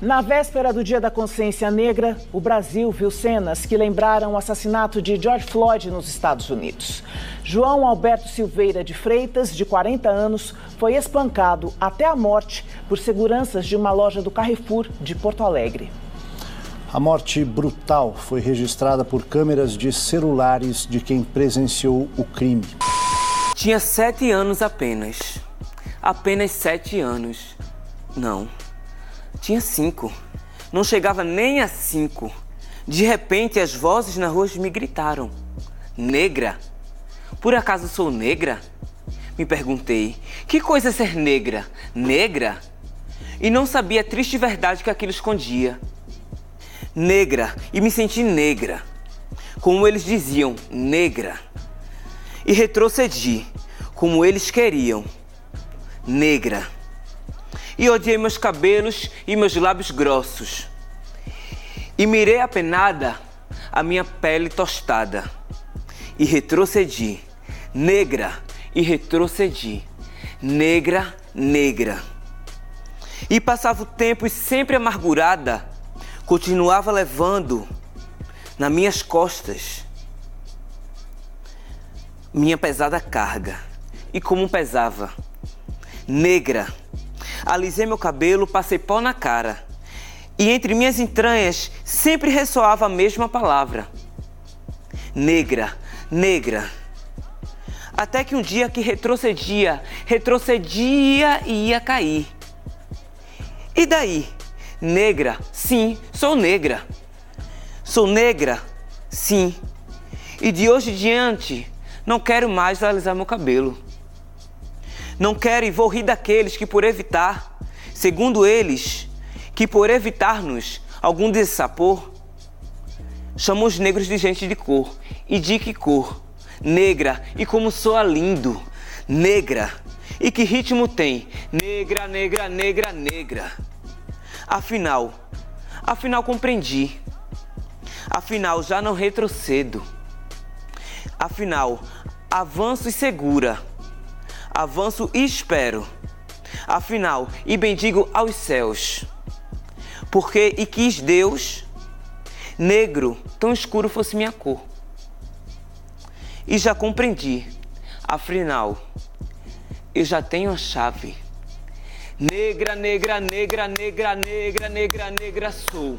Na véspera do Dia da Consciência Negra, o Brasil viu cenas que lembraram o assassinato de George Floyd nos Estados Unidos. João Alberto Silveira de Freitas, de 40 anos, foi espancado até a morte por seguranças de uma loja do Carrefour de Porto Alegre. A morte brutal foi registrada por câmeras de celulares de quem presenciou o crime. Tinha sete anos apenas. Apenas sete anos. Não tinha cinco. Não chegava nem a cinco. De repente, as vozes na rua me gritaram: Negra? Por acaso sou negra? Me perguntei: Que coisa é ser negra? Negra? E não sabia a triste verdade que aquilo escondia. Negra, e me senti negra. Como eles diziam, negra. E retrocedi, como eles queriam, negra e odiei meus cabelos e meus lábios grossos. E mirei apenada a minha pele tostada. E retrocedi, negra, e retrocedi, negra, negra. E passava o tempo e sempre amargurada, continuava levando nas minhas costas minha pesada carga. E como pesava? Negra alisei meu cabelo, passei pó na cara. E entre minhas entranhas sempre ressoava a mesma palavra: negra, negra. Até que um dia que retrocedia, retrocedia e ia cair. E daí? Negra, sim, sou negra. Sou negra, sim. E de hoje em diante, não quero mais alisar meu cabelo. Não quero e vou rir daqueles que, por evitar, segundo eles, que por evitar-nos algum dessapor, chamam os negros de gente de cor. E de que cor? Negra, e como soa lindo. Negra, e que ritmo tem? Negra, negra, negra, negra. Afinal, afinal compreendi. Afinal, já não retrocedo. Afinal, avanço e segura avanço e espero. Afinal, e bendigo aos céus. Porque e quis Deus, negro, tão escuro fosse minha cor. E já compreendi, afinal, eu já tenho a chave. Negra, negra, negra, negra, negra, negra, negra sou.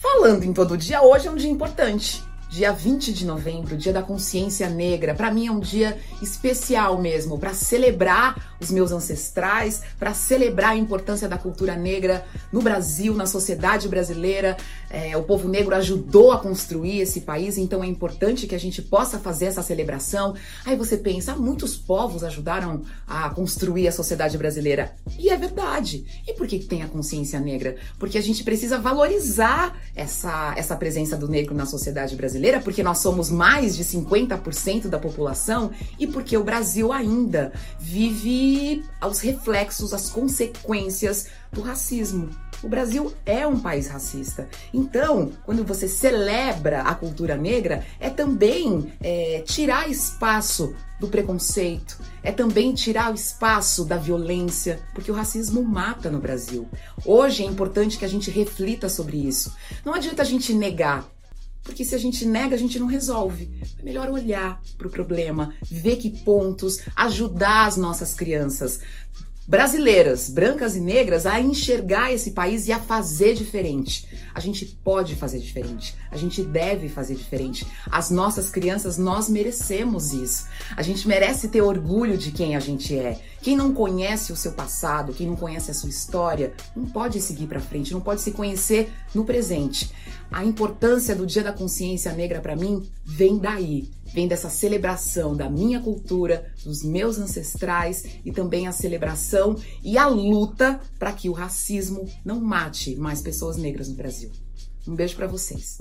Falando em todo dia, hoje é um dia importante dia 20 de novembro, dia da consciência negra. Para mim é um dia especial mesmo, para celebrar os meus ancestrais, para celebrar a importância da cultura negra no Brasil, na sociedade brasileira. É, o povo negro ajudou a construir esse país, então é importante que a gente possa fazer essa celebração. Aí você pensa, muitos povos ajudaram a construir a sociedade brasileira. E é verdade. E por que tem a consciência negra? Porque a gente precisa valorizar essa, essa presença do negro na sociedade brasileira brasileira, porque nós somos mais de 50% da população e porque o Brasil ainda vive aos reflexos, as consequências do racismo. O Brasil é um país racista. Então, quando você celebra a cultura negra, é também é, tirar espaço do preconceito, é também tirar o espaço da violência, porque o racismo mata no Brasil. Hoje é importante que a gente reflita sobre isso. Não adianta a gente negar porque se a gente nega, a gente não resolve. É melhor olhar para o problema, ver que pontos, ajudar as nossas crianças brasileiras, brancas e negras, a enxergar esse país e a fazer diferente. A gente pode fazer diferente, a gente deve fazer diferente. As nossas crianças, nós merecemos isso. A gente merece ter orgulho de quem a gente é. Quem não conhece o seu passado, quem não conhece a sua história, não pode seguir para frente, não pode se conhecer no presente. A importância do Dia da Consciência Negra para mim vem daí, vem dessa celebração da minha cultura, dos meus ancestrais e também a celebração e a luta para que o racismo não mate mais pessoas negras no Brasil. Um beijo para vocês.